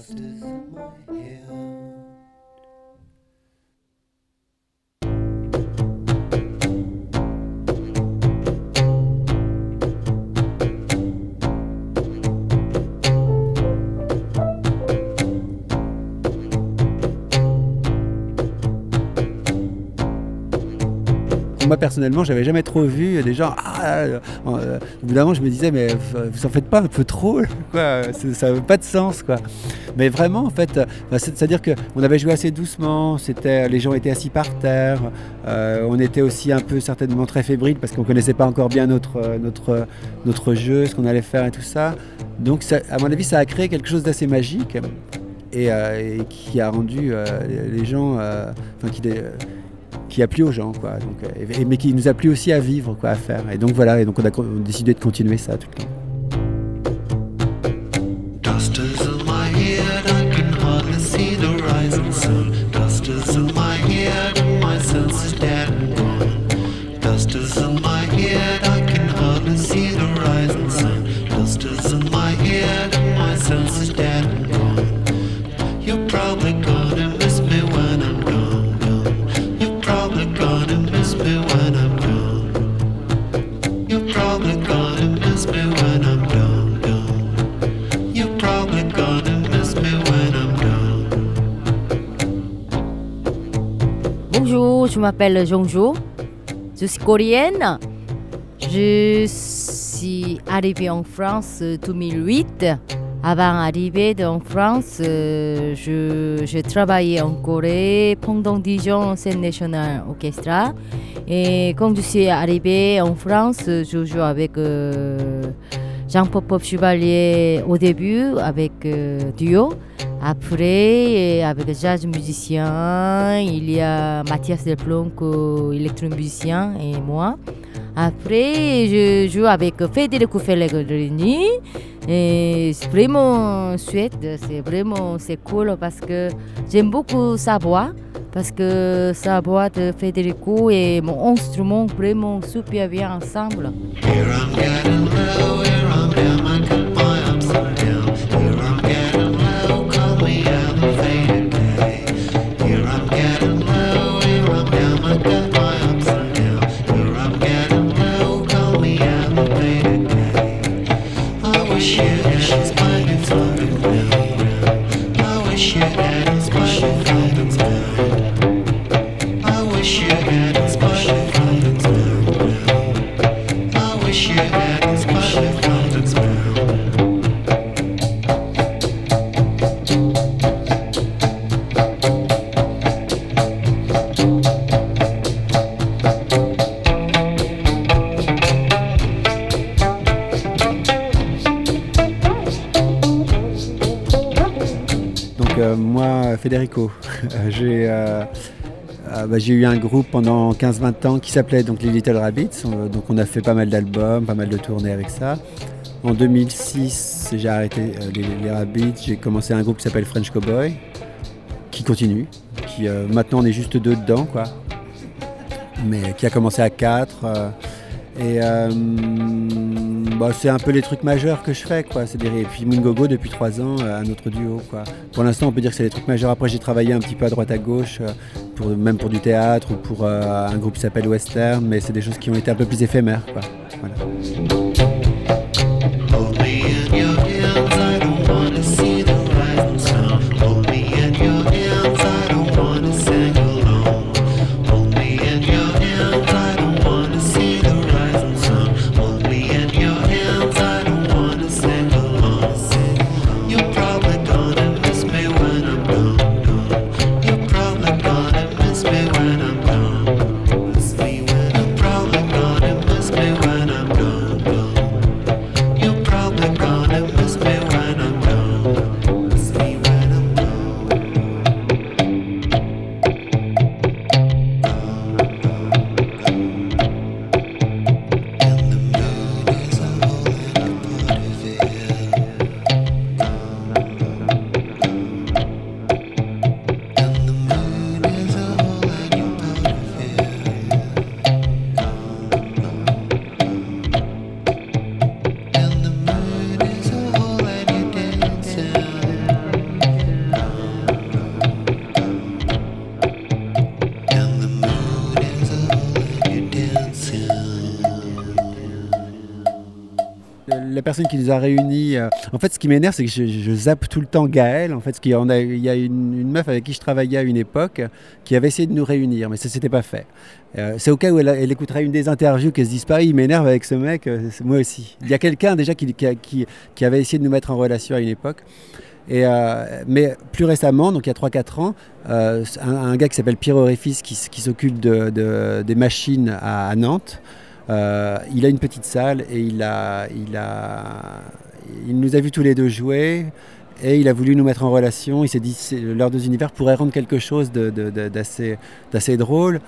dust is in my hair. Moi personnellement, j'avais jamais trop vu des gens. Ah, euh, euh, au bout d'un moment, je me disais, mais vous en faites pas un peu trop quoi, Ça n'avait pas de sens. Quoi. Mais vraiment, en fait, c'est-à-dire qu'on avait joué assez doucement, c'était, les gens étaient assis par terre, euh, on était aussi un peu certainement très fébrile parce qu'on connaissait pas encore bien notre, notre, notre jeu, ce qu'on allait faire et tout ça. Donc, à mon avis, ça a créé quelque chose d'assez magique. Et, qui a rendu les gens, enfin qui, qui a plu aux gens, quoi. Donc, euh, mais qui nous a plu aussi à vivre, quoi, à faire. Et donc voilà, et donc on a décidé de continuer ça tout le temps. Je m'appelle Jongjo. Je suis coréenne. Je suis arrivée en France en 2008. Avant d'arriver en France, euh, je, je travaillais en Corée pendant 10 ans au Scène National Orchestra. Et quand je suis arrivée en France, je joue avec euh, Jean-Paul Chevalier au début, avec euh, duo. Après, avec jazz musicien, il y a Mathias Delplonc, électromusicien, et moi. Après, je joue avec Federico Pellegrini. Et c'est vraiment chouette, c'est vraiment c'est cool parce que j'aime beaucoup sa voix. Parce que sa voix de Federico et mon instrument vraiment super bien ensemble. Federico. j'ai euh, euh, bah, j'ai eu un groupe pendant 15-20 ans qui s'appelait les Little Rabbits. Donc on a fait pas mal d'albums, pas mal de tournées avec ça. En 2006, j'ai arrêté euh, les, Rabbits. J'ai commencé un groupe qui s'appelle French Cowboy, qui continue. Qui, maintenant on est juste deux dedans, quoi. Mais qui a commencé à 4. et bah, c'est un peu les trucs majeurs que je fais, quoi. C'est et puis Mungogo depuis trois ans, euh, un autre duo. Pour l'instant, on peut dire que c'est les trucs majeurs. Après, j'ai travaillé un petit peu à droite à gauche, euh, même pour du théâtre ou pour euh, un groupe qui s'appelle Western, mais c'est des choses qui ont été un peu plus éphémères, qui nous a réunis. euh, en fait, ce qui m'énerve, c'est que je, zappe tout le temps Gaël. En fait, ce qui, on a, il y a une, meuf avec qui je travaillais à une époque qui avait essayé de nous réunir, mais ça s'était pas fait. Euh, c'est au cas où elle, écouterait une des interviews qu'elle se dise pas, il m'énerve avec ce mec, euh, moi aussi. Il y a quelqu'un déjà qui, avait essayé de nous mettre en relation à une époque. Mais plus récemment, donc il y a 3-4 ans, un, gars qui s'appelle Pierre Oréfis qui, s'occupe de, de- des machines à Nantes, euh, il a une petite salle et il, a, il, a, il nous a vus tous les deux jouer et il a voulu nous mettre en relation. Il s'est dit que leurs deux univers pourraient rendre quelque chose d'assez drôle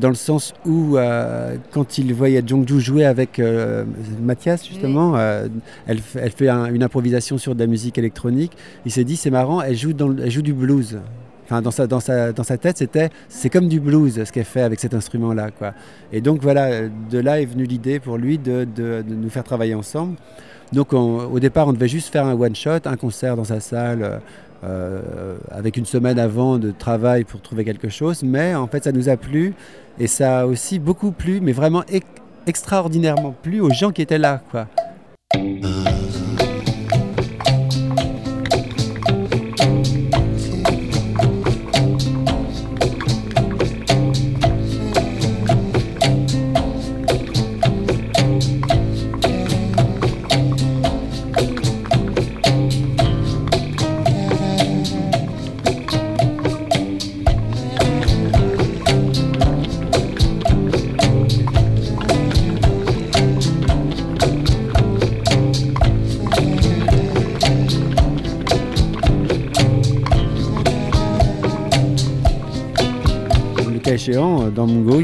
dans le sens où euh, quand il voyait Jongju jouer avec euh, Mathias justement, euh, elle, fait un- une improvisation sur de la musique électronique, il s'est dit c'est marrant, elle joue, dans, elle joue du blues. Dans, sa, tête, c'était c'est comme du blues ce qu'elle fait avec cet instrument-là. Et donc voilà, de là est venue l'idée pour lui de, nous faire travailler ensemble. Donc on- au départ, on devait juste faire un one-shot, un concert dans sa salle, euh, euh, avec une semaine avant de travail pour trouver quelque chose. Mais en fait, ça nous a plu et ça a aussi beaucoup plu, mais vraiment ex- extraordinairement plu aux gens qui étaient là. Quoi.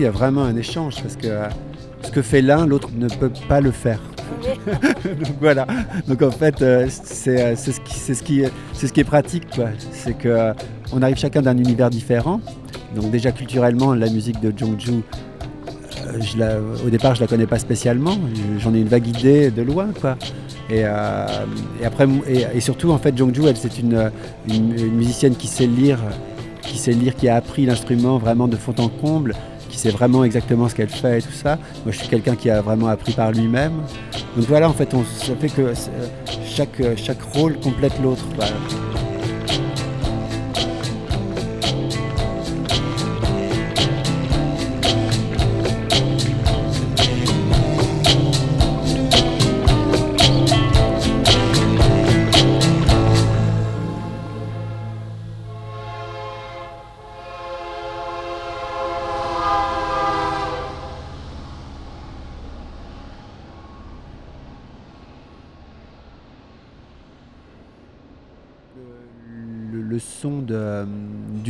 Y a vraiment un échange parce que ce que fait l'un, l'autre ne peut pas le faire. Donc voilà. Donc en fait, euh, c'est euh, c'est ce, qui- c'est ce, qui est- c'est ce qui est pratique. quoi. C'est que on arrive chacun d'un univers différent. Donc déjà culturellement, la musique de Jongju, euh, je la- au départ, je la connais pas spécialement. Je- J'en ai une vague idée de loin, quoi. Et, euh, et après, et, et surtout, en fait, Jongju, elle, c'est une, une- une musicienne qui sait lire, qui sait lire, qui a appris l'instrument vraiment de fond en comble, qui sait vraiment exactement ce qu'elle fait et tout ça. Moi, je suis quelqu'un qui a vraiment appris par lui-même. Donc voilà, en fait, ça fait que euh, chaque, chaque rôle complète l'autre.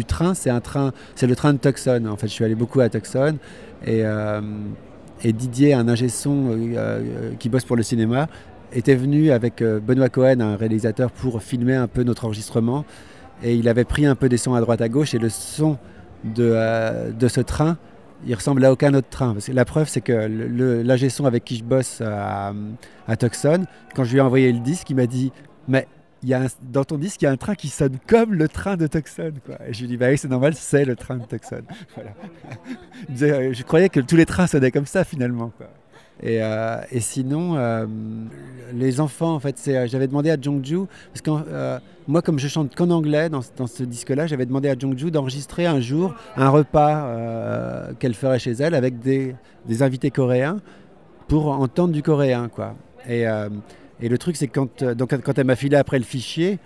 Train, c'est un train, c'est le train de Tucson. En fait, je suis allé beaucoup à Tucson et, euh, Didier, un ingé son euh, euh, qui bosse pour le cinéma, était venu avec Benoît Cohen, un réalisateur, pour filmer un peu notre enregistrement. Et il avait pris un peu des sons à droite à gauche et le son de, de ce train, il ressemble à aucun autre train. La preuve, c'est que l'ingé son avec qui je bosse à Tucson, quand je lui ai envoyé le disque, il m'a dit Mais y a dans ton disque, il y a un train qui sonne comme le train de Tucson. Quoi. Et je lui dit, bah oui, c'est normal, c'est le train de Tucson. Voilà. Euh, je croyais que tous les trains sonnaient comme ça finalement. Euh, et sinon, euh, les enfants, en fait, c'est, j'avais demandé à Jongju, parce que moi, comme je chante qu'en anglais dans, ce- disque-là, j'avais demandé à Jongju d'enregistrer un jour un repas qu'elle ferait chez elle avec des, invités coréens pour entendre du coréen. Quoi. Et, et le truc, c'est que quand, euh, donc, quand elle m'a filé après le fichier,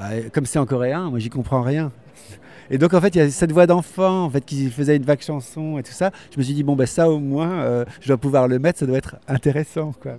euh, comme c'est en coréen, moi, j'y comprends rien. Et donc, en fait, il y a cette voix d'enfant en fait, qui faisait une vague chanson et tout ça. Je me suis dit, bon, ben, ça au moins, euh, je dois pouvoir le mettre, ça doit être intéressant. Quoi.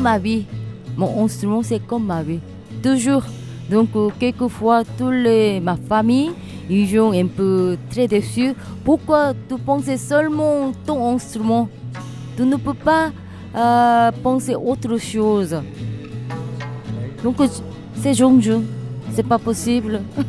Ma vie. Mon instrument, c'est comme ma vie. Toujours. Donc, euh, quelquefois, tous les, ma famille, ils sont un peu très déçus. Pourquoi tu penses seulement ton instrument? Tu ne peux pas euh, penser autre chose. Donc, c'est Jongju. C'est pas possible.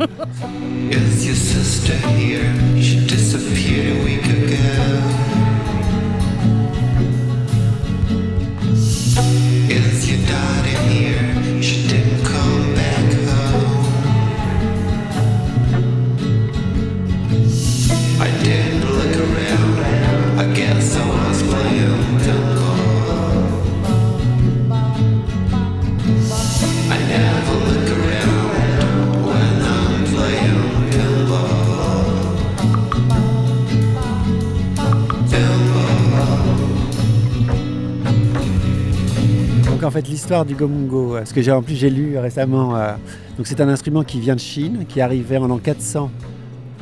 du gomungo, euh, ce que j'ai en plus j'ai lu récemment, euh, donc c'est un instrument qui vient de Chine, qui arrivé en l'an 400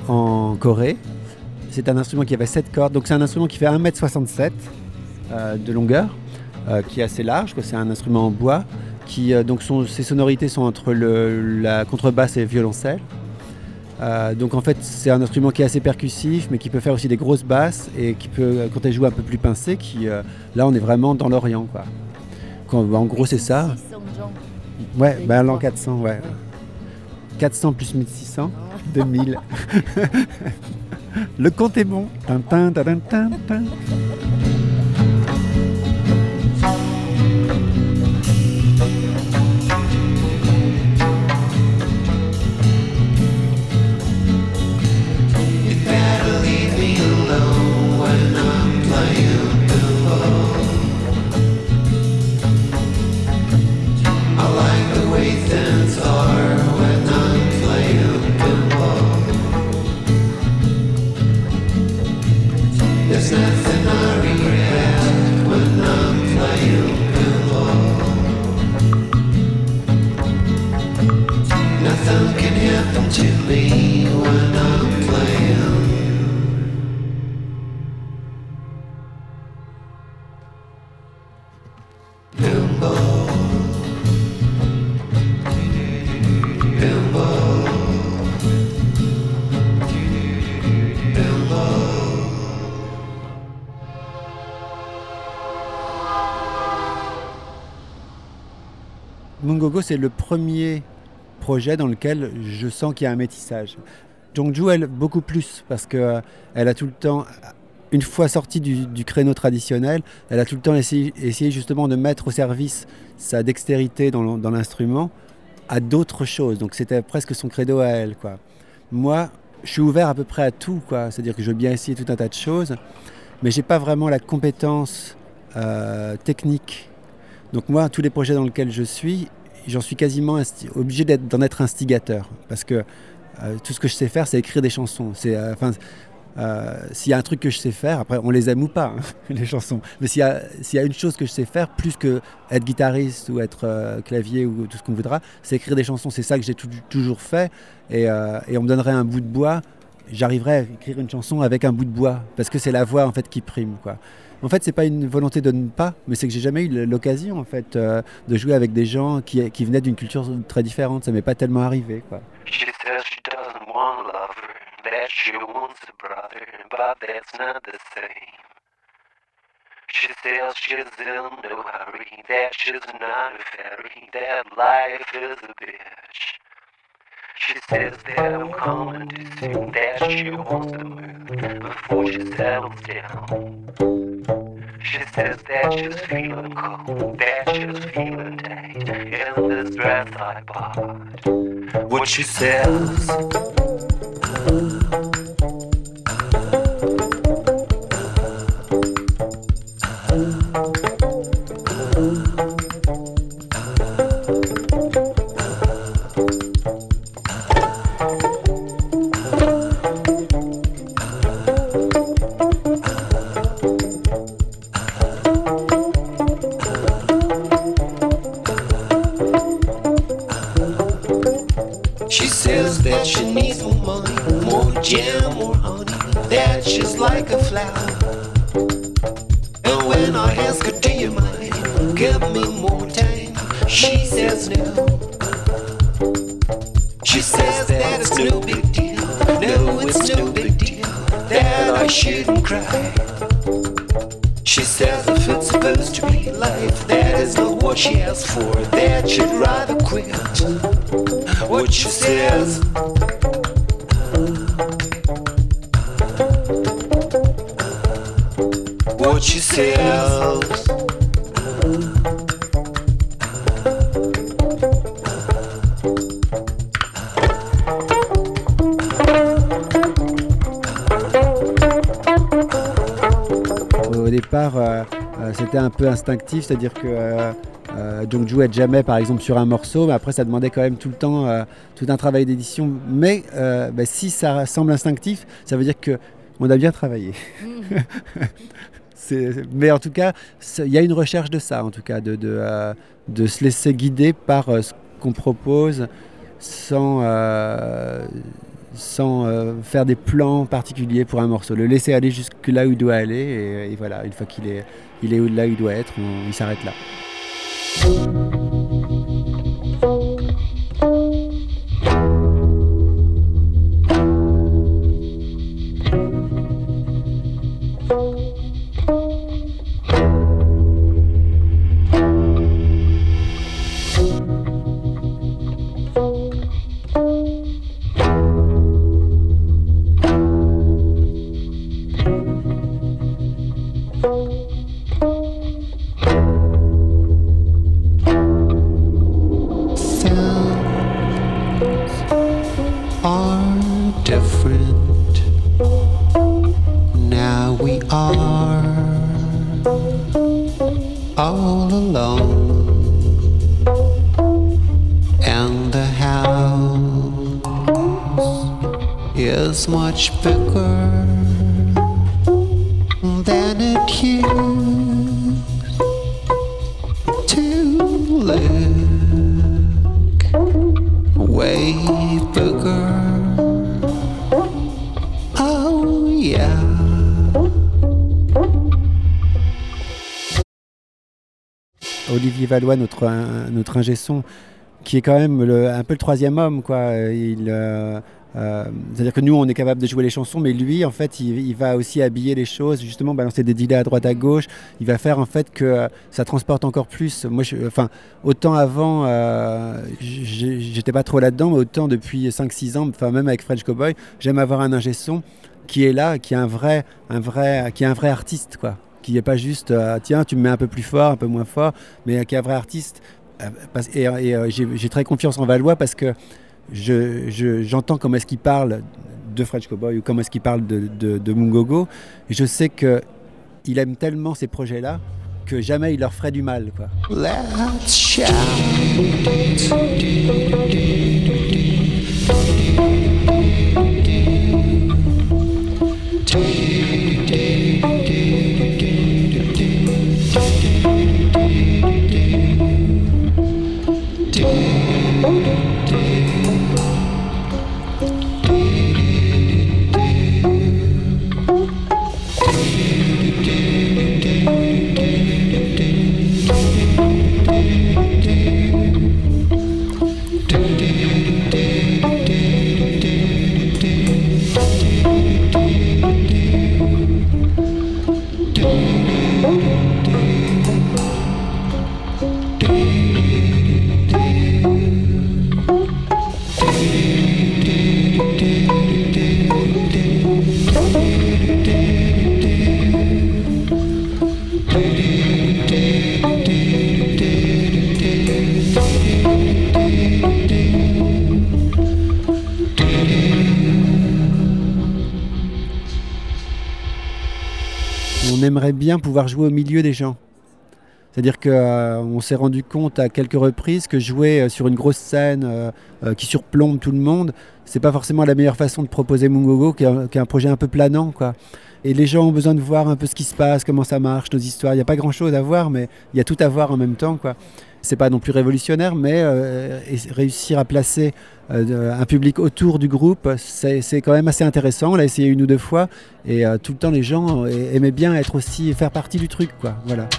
en Corée. C'est un instrument qui avait 7 cordes, donc c'est un instrument qui fait 1m67 euh, de longueur, qui est assez large, c'est un instrument en bois, qui donc ses sonorités sont entre la contrebasse et le violoncelle. Donc en fait c'est un instrument qui est assez percussif, mais qui peut faire aussi des grosses basses et qui peut, quand elle joue un peu plus pincé, qui euh, là on est vraiment dans l'Orient. Quand- en gros c'est ça. Ouais, ben l'an quoi 400, ouais. 400 plus 1600, 2000. Le compte est bon. Tin, tin, tin, C'est le premier projet dans lequel je sens qu'il y a un métissage. Jongju, elle, beaucoup plus, parce qu'elle a tout le temps, une fois sortie du, créneau traditionnel, elle a tout le temps essayé, justement de mettre au service sa dextérité dans l'in- dans l'instrument à d'autres choses. Donc c'était presque son credo à elle. Quoi. Moi, je suis ouvert à peu près à tout, c'est-à-dire que je veux bien essayer tout un tas de choses, mais j'ai pas vraiment la compétence euh, technique donc moi, tous les projets dans lesquels je suis, j'en suis quasiment obligé d'en être instigateur. Parce que euh, tout ce que je sais faire, c'est écrire des chansons. C'est, euh, enfin, euh, s'il y a un truc que je sais faire, après on les aime ou pas, hein, les chansons. Mais s'il y, y a une chose que je sais faire, plus que être guitariste ou être clavier ou tout ce qu'on voudra, c'est écrire des chansons. C'est ça que j'ai tou- toujours fait. Et on me donnerait un bout de bois, j'arriverais à écrire une chanson avec un bout de bois. Parce que c'est la voix en fait qui prime. Quoi. En fait, c'est pas une volonté de ne pas, mais c'est que j'ai jamais eu l'occasion en fait euh, de jouer avec des gens qui, qui venaient d'une culture très différente. Ça m'est pas tellement arrivé, quoi. She says she's in no hurry, that she's not a fairy, that life is a bitch. She says that I'm coming too. soon, that she wants to move before she settles down. She says that she's feeling cold, that she's feeling tight in this dress I bought. What she says. Uh, Au départ, euh, euh, c'était un peu instinctif, c'est-à-dire que euh, euh, Jongju aide jamais, par exemple, sur un morceau, mais après, ça demandait quand même tout le temps euh, tout un travail d'édition. Mais euh, bah, si ça semble instinctif, ça veut dire que on a bien travaillé. C'est- mais en tout cas, il y a une recherche de ça, en tout cas, de, de, euh, de se laisser guider par ce qu'on propose sans, sans faire des plans particuliers pour un morceau. Le laisser aller jusque là où il doit aller, et, et voilà, une fois qu'il est, il est là où il doit être, on- il s'arrête là. you are all alone, and the house is much bigger Valois, notre, notre ingé son, qui est quand même un peu le troisième homme. Quoi. Il, euh, euh, C'est-à-dire que nous, on est capable de jouer les chansons, mais lui, en fait, il, va aussi habiller les choses, justement, balancer des délais à droite à gauche. Il va faire en fait que ça transporte encore plus. Moi, je, enfin, autant avant, euh, j'étais pas trop là-dedans, mais autant depuis 5-6 ans, enfin, même avec French Cowboy, j'aime avoir un ingé son qui est là, qui est un vrai, un vrai, qui est un vrai artiste, quoi qui n'est pas juste euh, tiens tu me mets un peu plus fort, un peu moins fort, mais qui est un vrai artiste. Euh, et euh, j'ai très confiance en Valois parce que je- je- j'entends comment est-ce qu'il parle de French Cowboy ou comment est-ce qu'il parle de, de, de Mungogo. Je sais que il aime tellement ces projets-là que jamais il leur ferait du mal. Quoi. Let's shout. Bien pouvoir jouer au milieu des gens. C'est-à-dire qu'on s'est rendu compte à quelques reprises que jouer sur une grosse scène qui surplombe tout le monde, c'est pas forcément la meilleure façon de proposer Mungogo, qui est un, projet un peu planant. Quoi. Et les gens ont besoin de voir un peu ce qui se passe, comment ça marche, nos histoires. Il n'y a pas grand-chose à voir, mais il y a tout à voir en même temps. Quoi. C'est pas non plus révolutionnaire, mais réussir à placer un public autour du groupe, c'est quand même assez intéressant. On l'a essayé une ou deux fois, et tout le temps les gens aimaient bien être aussi faire partie du truc. Quoi. Voilà.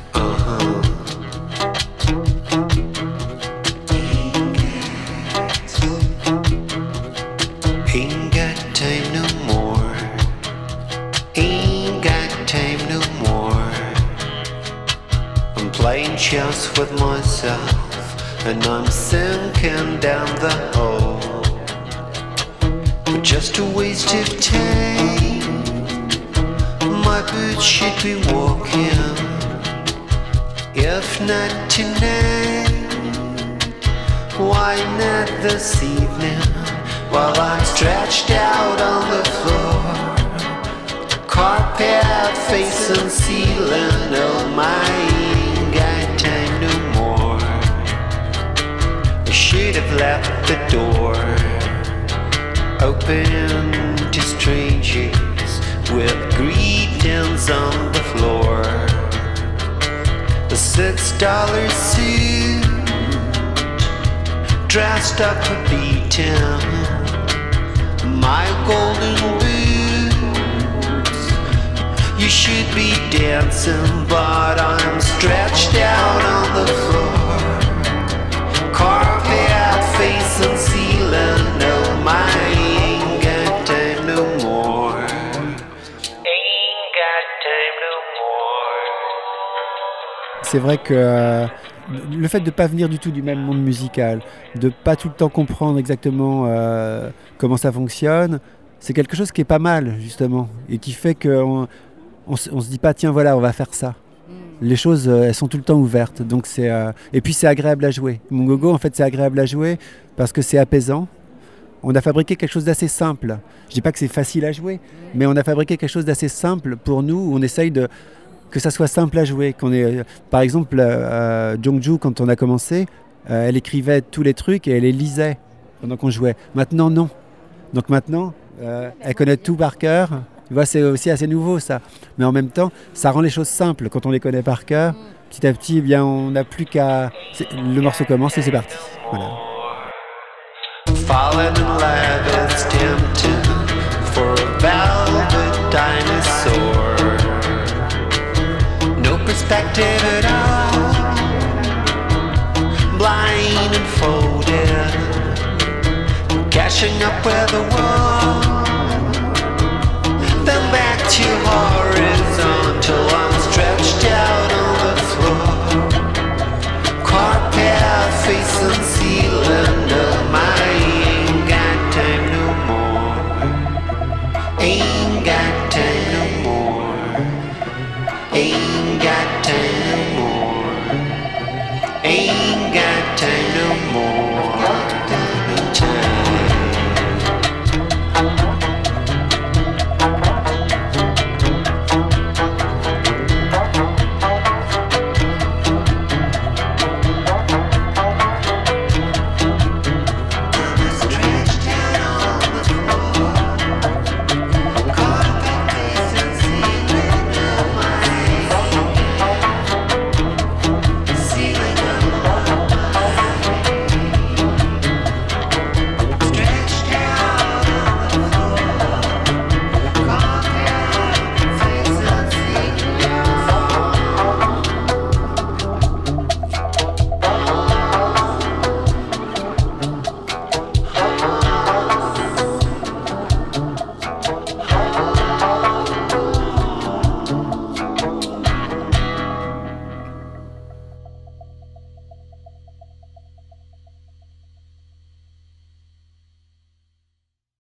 Chance with myself, and I'm sinking down the hole. But just a waste of time. My boots should be walking, if not tonight. Why not this evening, while I'm stretched out on the floor? Carpet facing ceiling, oh my should have left the door open to strangers with greetings on the floor. A six dollar suit dressed up for beating. My golden boots. You should be dancing, but I'm stretched out on the floor. C'est vrai que euh, le fait de ne pas venir du tout du même monde musical, de pas tout le temps comprendre exactement euh, comment ça fonctionne, c'est quelque chose qui est pas mal justement et qui fait qu'on on, se dit pas tiens voilà on va faire ça les choses, euh, elles sont tout le temps ouvertes. Donc c'est euh, et puis c'est agréable à jouer. Mon gogo, en fait, c'est agréable à jouer parce que c'est apaisant. On a fabriqué quelque chose d'assez simple. Je dis pas que c'est facile à jouer, mais on a fabriqué quelque chose d'assez simple pour nous. On essaye de que ça soit simple à jouer. Qu'on est, par exemple, euh, Jongju, quand on a commencé, elle écrivait tous les trucs et elle les lisait pendant qu'on jouait. Maintenant, non. Donc maintenant, elle connaît tout par cœur c'est aussi assez nouveau ça. Mais en même temps, ça rend les choses simples quand on les connaît par cœur. Petit à petit, eh bien, on n'a plus qu'à. Le morceau commence et c'est parti. Voilà. Blind and folded, cashing up where the world too hard.